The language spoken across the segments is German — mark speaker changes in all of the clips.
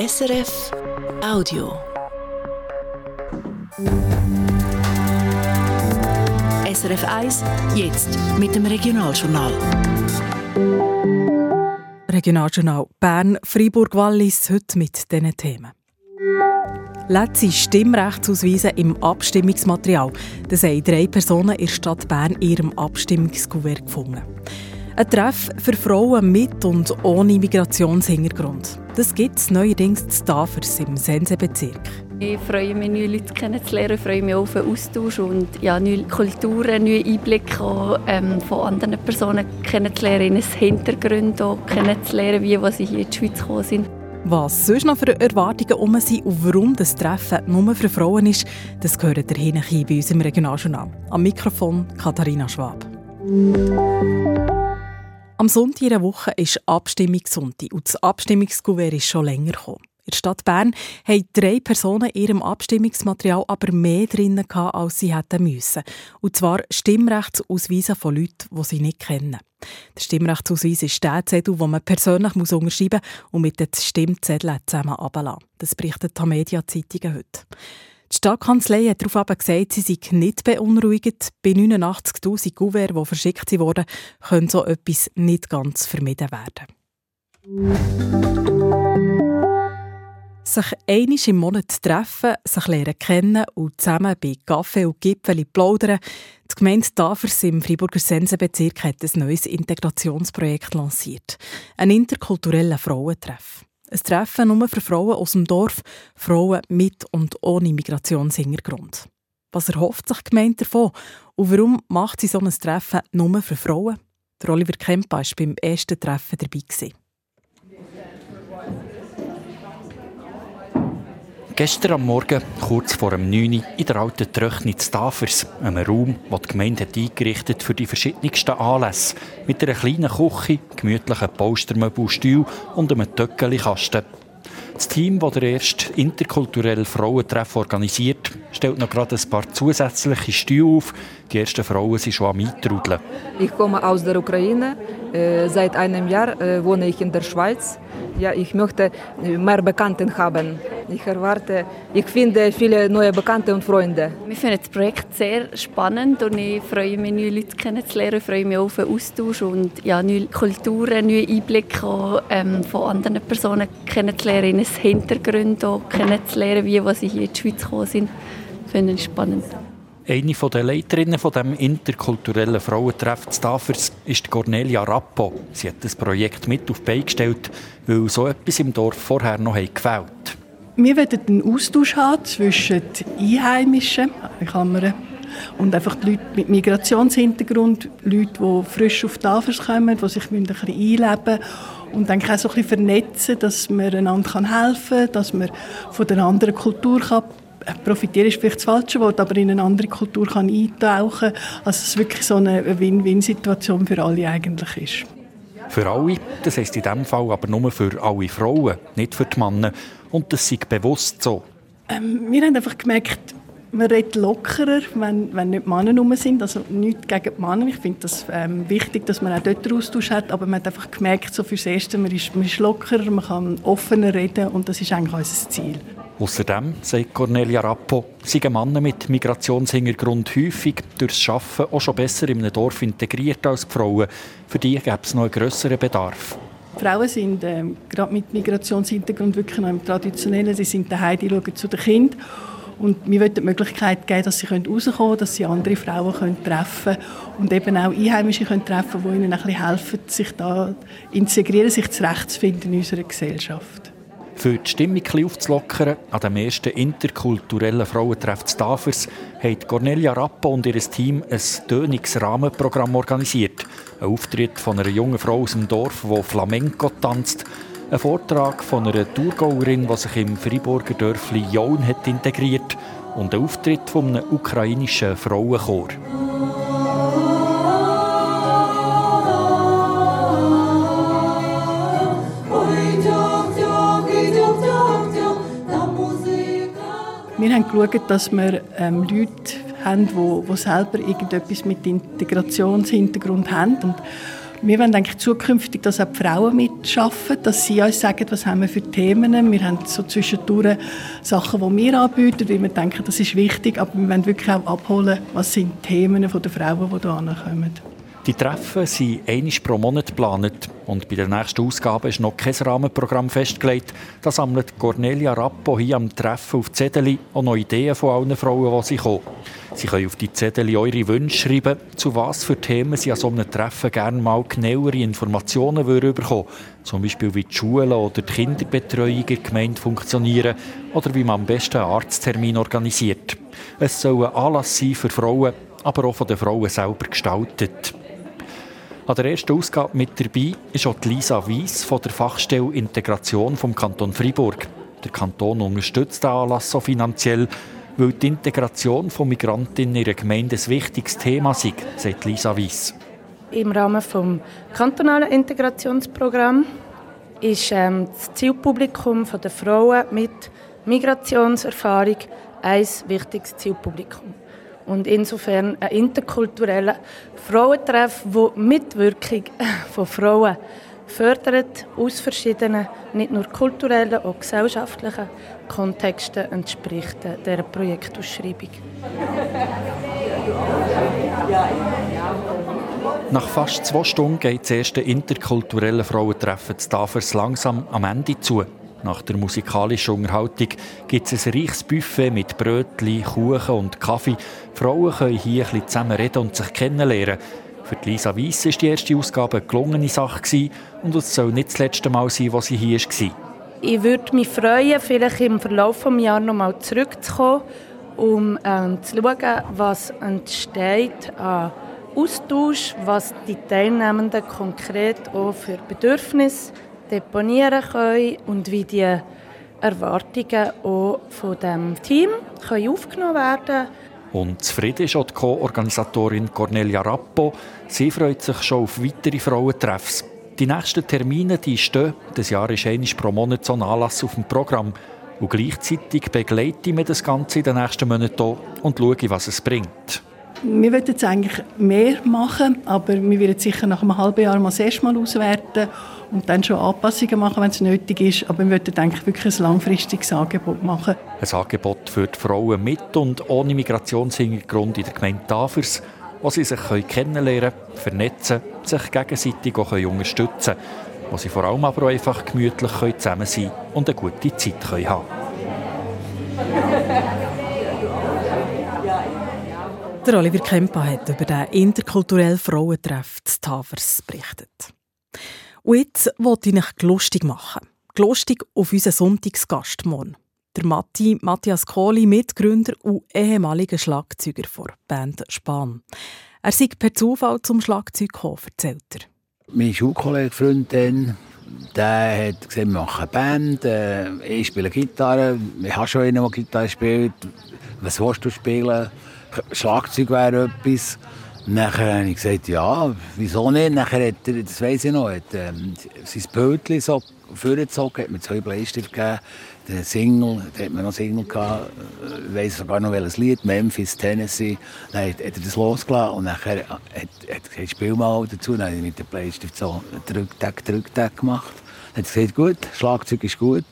Speaker 1: SRF Audio. SRF 1, jetzt mit dem Regionaljournal.
Speaker 2: Regionaljournal Bern, Freiburg, Wallis, heute mit diesen Themen. Letzte Stimmrechtsausweise im Abstimmungsmaterial. Das haben drei Personen in der Stadt Bern in ihrem Abstimmungskuvert gefunden. Ein Treff für Frauen mit und ohne Migrationshintergrund. Das gibt es neuerdings zu Tafers im Sensebezirk.
Speaker 3: Ich freue mich, neue Leute kennenzulernen, ich freue mich auf den Austausch und ja, neue Kulturen, neue Einblicke ähm, von anderen Personen kennenzulernen, ihre Hintergründe auch kennenzulernen, wie sie hier in die Schweiz gekommen sind.
Speaker 2: Was sonst noch für Erwartungen um sind und warum das Treffen nur für Frauen ist, das gehört ihr hier bei uns im Regionaljournal. Am Mikrofon Katharina Schwab. Am Sonntag in der Woche ist Abstimmungssonntag und das Abstimmungskuvert ist schon länger gekommen. In der Stadt Bern haben drei Personen in ihrem Abstimmungsmaterial aber mehr drin als sie hätten müssen. Und zwar Stimmrechtsausweise von Leuten, die sie nicht kennen. Der Stimmrechtsausweis ist der Zettel, den man persönlich unterschreiben muss und mit den Stimmzetteln zusammen abladen. Das berichtet die Media Zeitungen heute. Die Stadtkanzlei hat darauf gesagt, sie sei nicht beunruhigt. Bei 89'000 Kuverts, die verschickt wurden, könnte so etwas nicht ganz vermieden werden. Sich einmal im Monat treffen, sich lernen kennen und zusammen bei Kaffee und Gipfeli plaudern. Die Gemeinde Tafers im Freiburger Sensenbezirk hat ein neues Integrationsprojekt lanciert. Ein interkultureller Frauentreff. Ein Treffen nur für Frauen aus dem Dorf, Frauen mit und ohne Migrationshintergrund. Was erhofft sich die Gemeinde davon und warum macht sie so ein Treffen nur für Frauen? Der Oliver Kempa war beim ersten Treffen dabei.
Speaker 4: Gestern am Morgen, kurz vor dem 9 Uhr, in der alten Tröchnitz Tafers, einem Raum, den die Gemeinde hat eingerichtet für die verschiedensten Anlässe, mit einer kleinen Küche, gemütlichen Polstermöbel Stuhl und einem Töckeli-Kasten. Das Team, das der erste interkulturelle Frauentreff organisiert, stellt noch gerade ein paar zusätzliche Stühle auf. Die ersten Frauen sind schon am Eintrudeln.
Speaker 5: Ich komme aus der Ukraine. Äh, seit einem Jahr äh, wohne ich in der Schweiz. Ja, ich möchte mehr Bekannten haben. Ich erwarte, ich finde viele neue Bekannte und Freunde.
Speaker 3: Wir finden das Projekt sehr spannend und ich freue mich, neue Leute kennenzulernen. Ich freue mich auf den Austausch und ja, neue Kulturen, neue Einblicke auch, ähm, von anderen Personen kennenzulernen, ihre Hintergründe auch kennenzulernen, wie sie hier in die Schweiz gekommen sind. Ich finde es spannend.
Speaker 4: Eine der Leiterinnen von dem interkulturellen Frauentreff Staffers ist Cornelia Rappo. Sie hat das Projekt mit auf die Beine gestellt, weil so etwas im Dorf vorher noch gefehlt hat.
Speaker 6: Wir wollen einen Austausch haben zwischen Einheimischen Kammern und einfach die Leute mit Migrationshintergrund, Leute, die frisch auf die Tafel kommen, die sich ein bisschen einleben und dann auch so ein bisschen vernetzen, dass man einander helfen kann, dass man von der anderen Kultur kann profitieren ist vielleicht das falsche Wort, aber in eine andere Kultur kann eintauchen. Also es wirklich so eine Win-Win-Situation für alle eigentlich ist.
Speaker 4: Für alle, das heisst in diesem Fall aber nur für alle Frauen, nicht für die Männer. Und das ist bewusst so.
Speaker 6: Ähm, wir haben einfach gemerkt, man redet lockerer, wenn, wenn nicht Männer rum sind. Also nichts gegen die Männer. Ich finde das ähm, wichtig, dass man auch dort den Austausch hat. Aber man hat einfach gemerkt, so fürs Erste, man ist, man ist lockerer, man kann offener reden und das ist eigentlich unser Ziel.
Speaker 4: Außerdem, sagt Cornelia Rappo, sind Männer mit Migrationshintergrund häufig durchs Arbeiten auch schon besser in einem Dorf integriert als die Frauen. Für die gäbe es noch einen grösseren Bedarf.
Speaker 6: Frauen sind ähm, gerade mit Migrationshintergrund wirklich noch im Traditionellen. Sie sind daheim, die schauen zu den Kindern. Und wir wollen die Möglichkeit geben, dass sie rauskommen können, dass sie andere Frauen können treffen können und eben auch Einheimische können treffen können, die ihnen ein bisschen helfen, sich da integrieren, sich zurechtzufinden in unserer Gesellschaft.
Speaker 4: Für die Stimmung aufzulockern, an dem ersten interkulturellen Frauentreff des Tafers, haben Cornelia Rappo und ihr Team ein Tönungsrahmenprogramm organisiert. Ein Auftritt von einer jungen Frau aus dem Dorf, die Flamenco tanzt. Ein Vortrag von einer Thurgauerin, die sich im Freiburger Dörfli Jaun hat integriert. Und ein Auftritt von einem ukrainischen Frauenchor.
Speaker 6: Wir haben geschaut, dass wir ähm, Leute haben, die, die selber irgendetwas mit Integrationshintergrund haben. Und Wir wollen eigentlich zukünftig, dass auch die Frauen mitarbeiten, dass sie uns sagen, was haben wir für Themen. Wir haben so zwischendurch Sachen, die wir anbieten, weil wir denken, das ist wichtig, aber wir wollen wirklich auch abholen, was sind die Themen der Frauen, die hierher kommen.
Speaker 4: Die Treffen sind einmal pro Monat geplant und bei der nächsten Ausgabe ist noch kein Rahmenprogramm festgelegt. Da sammelt Cornelia Rappo hier am Treffen auf Zettel auch noch Ideen von allen Frauen, die sie kommen. Sie können auf die Zettel eure Wünsche schreiben, zu was für Themen Sie an so einem Treffen gerne mal genauere Informationen bekommen. Zum Beispiel wie die Schulen oder die Kinderbetreuung in der Gemeinde funktionieren oder wie man am besten einen Arzttermin organisiert. Es soll ein Anlass sein für Frauen, aber auch von den Frauen selber gestaltet. An der ersten Ausgabe mit dabei ist auch Lisa Weiss von der Fachstelle Integration vom Kanton Freiburg. Der Kanton unterstützt den Anlass so finanziell, weil die Integration von Migrantinnen in ihrer Gemeinde ein wichtiges Thema ist, sagt Lisa Weiss.
Speaker 7: Im Rahmen des kantonalen Integrationsprogramms ist ähm, das Zielpublikum der Frauen mit Migrationserfahrung ein wichtiges Zielpublikum und insofern ein interkultureller Frauentreff, der Mitwirkung von Frauen fördert, aus verschiedenen, nicht nur kulturellen, auch gesellschaftlichen Kontexten entspricht dieser Projektausschreibung.
Speaker 4: Nach fast zwei Stunden geht das erste interkulturelle Frauentreffen zu Tafers langsam am Ende zu. Nach der musikalischen Unterhaltung gibt es ein reiches Buffet mit Brötchen, Kuchen und Kaffee. Die Frauen können hier ein zusammen reden und sich kennenlernen. Für Lisa Weiss war die erste Ausgabe eine gelungene Sache und es soll nicht das letzte Mal sein, was sie hier war.
Speaker 7: Ich würde mich freuen, vielleicht im Verlauf des Jahres noch mal zurückzukommen, um ähm, zu schauen, was entsteht an Austausch, was die Teilnehmenden konkret auch für Bedürfnisse deponieren können und wie die Erwartungen auch von dem Team können aufgenommen werden
Speaker 4: und zufrieden ist auch die Co-Organisatorin Cornelia Rappo. Sie freut sich schon auf weitere Frauentreffs. Die nächsten Termine die stehen. Das Jahr ist einmal pro Monat so ein Anlass auf dem Programm. Und gleichzeitig begleite ich mir das Ganze in den nächsten Monaten und schaue, was es bringt.
Speaker 6: Wir würden jetzt eigentlich mehr machen, aber wir werden sicher nach einem halben Jahr mal das erste Mal auswerten und dann schon Anpassungen machen, wenn es nötig ist. Aber wir würden eigentlich wirklich ein langfristiges Angebot machen.
Speaker 4: Ein Angebot für die Frauen mit und ohne Migrationshintergrund in der Gemeinde Tafers, wo sie sich kennenlernen können, vernetzen, sich gegenseitig auch unterstützen können, wo sie vor allem aber auch einfach gemütlich zusammen sein können und eine gute Zeit haben können.
Speaker 2: Der Oliver Kempa hat über den interkulturellen Frauentreff zu Tafers berichtet. Und jetzt wollte ich mich lustig machen. Lustig auf unseren Sonntagsgast morgen. Der Matti, Matthias Kohli, Mitgründer und ehemaliger Schlagzeuger der Band Span. Er sei per Zufall zum Schlagzeug gekommen, erzählt er.
Speaker 8: Mein Schulkollege, Freund dann, der hat gesagt, wir machen eine Band, äh, ich spiele Gitarre, ich habe schon einen, der Gitarre spielt. Was willst du spielen? Schlagzeug wäre etwas. Nachher habe ich gesagt, ja, wieso nicht? Nachher hat er, das weiss ich noch, hat, ähm, sein Bötchen so vorgezogen, hat mir zwei Bleistifte gegeben, den Single, da hat man noch Single gehabt, ich weiss sogar noch welches Lied, Memphis, Tennessee. Dann hat, hat er das losgelassen und nachher hat er gesagt, spiel mal dazu. Dann habe ich mit dem Bleistift so Drücktag, Drücktag gemacht. Dann hat er gesagt, gut, Schlagzeug ist gut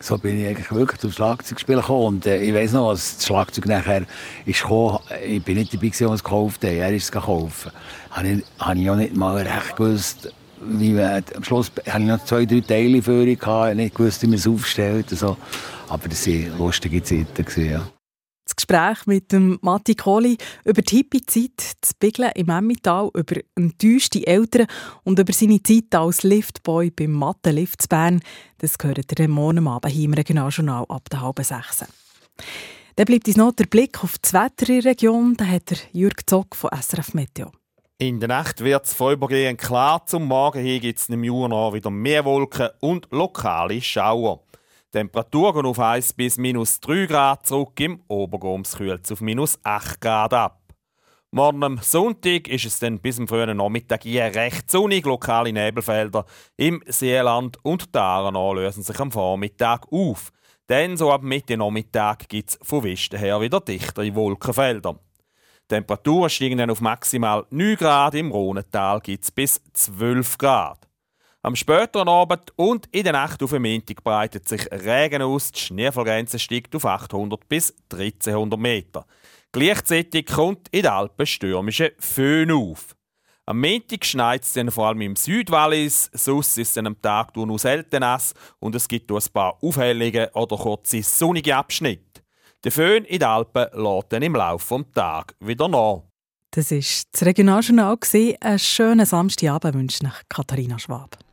Speaker 8: so bin ich eigentlich wirklich zum Schlagzeugspielen gekommen. Und äh, ich weiss noch, als das Schlagzeug nachher ist gekommen, ich bin nicht dabei gewesen, als es gekauft hat. Er ist es gekauft. Habe ich, habe ich auch nicht mal recht gewusst, wie man, am Schluss hatte ich noch zwei, drei Teile für ihn nicht gewusst, wie man es aufstellt. So. Aber das waren lustige Zeiten. Gewesen, ja.
Speaker 2: Das Gespräch mit dem Matti Kohli über die Hippie-Zeit zu Biglen im Emmental, über enttäuschte Eltern und über seine Zeit als Liftboy beim Mathe Lift Bern, das gehört ihr morgen Abend hier im Regionaljournal ab der halben sechs. Dann bleibt uns noch der Blick auf das Wetter in der Region. Da hat der Jürg Zock von SRF Meteo.
Speaker 9: In der Nacht wird es vorübergehend klar. Zum Morgen hin gibt es im Juni wieder mehr Wolken und lokale Schauer. Temperatur gehen auf 1 bis minus 3 Grad zurück, im Obergoms kühlt es auf minus 8 Grad ab. Morgen am Sonntag ist es dann bis zum frühen Nachmittag hier recht sonnig, lokale Nebelfelder im Seeland und die lösen sich am Vormittag auf. Dann so ab Mitte Nachmittag gibt es von Westen her wieder dichtere Wolkenfelder. Die Temperaturen steigen dann auf maximal 9 Grad, im Rhonental gibt es bis 12 Grad. Am späteren Abend und in der Nacht auf dem Montag breitet sich Regen aus, die Schneefallgrenze steigt auf 800 bis 1300 Meter. Gleichzeitig kommt in den Alpen stürmische Föhn auf. Am Montag schneit es dann vor allem im Südwallis, sonst ist es am Tag nur selten nass und es gibt ein paar Aufhellungen oder kurze sonnige Abschnitte. Der Föhn in den Alpen lädt dann im Laufe des Tages wieder nach.
Speaker 2: Das war das Regionaljournal. Einen schönen Samstagabend wünscht nach Katharina Schwab.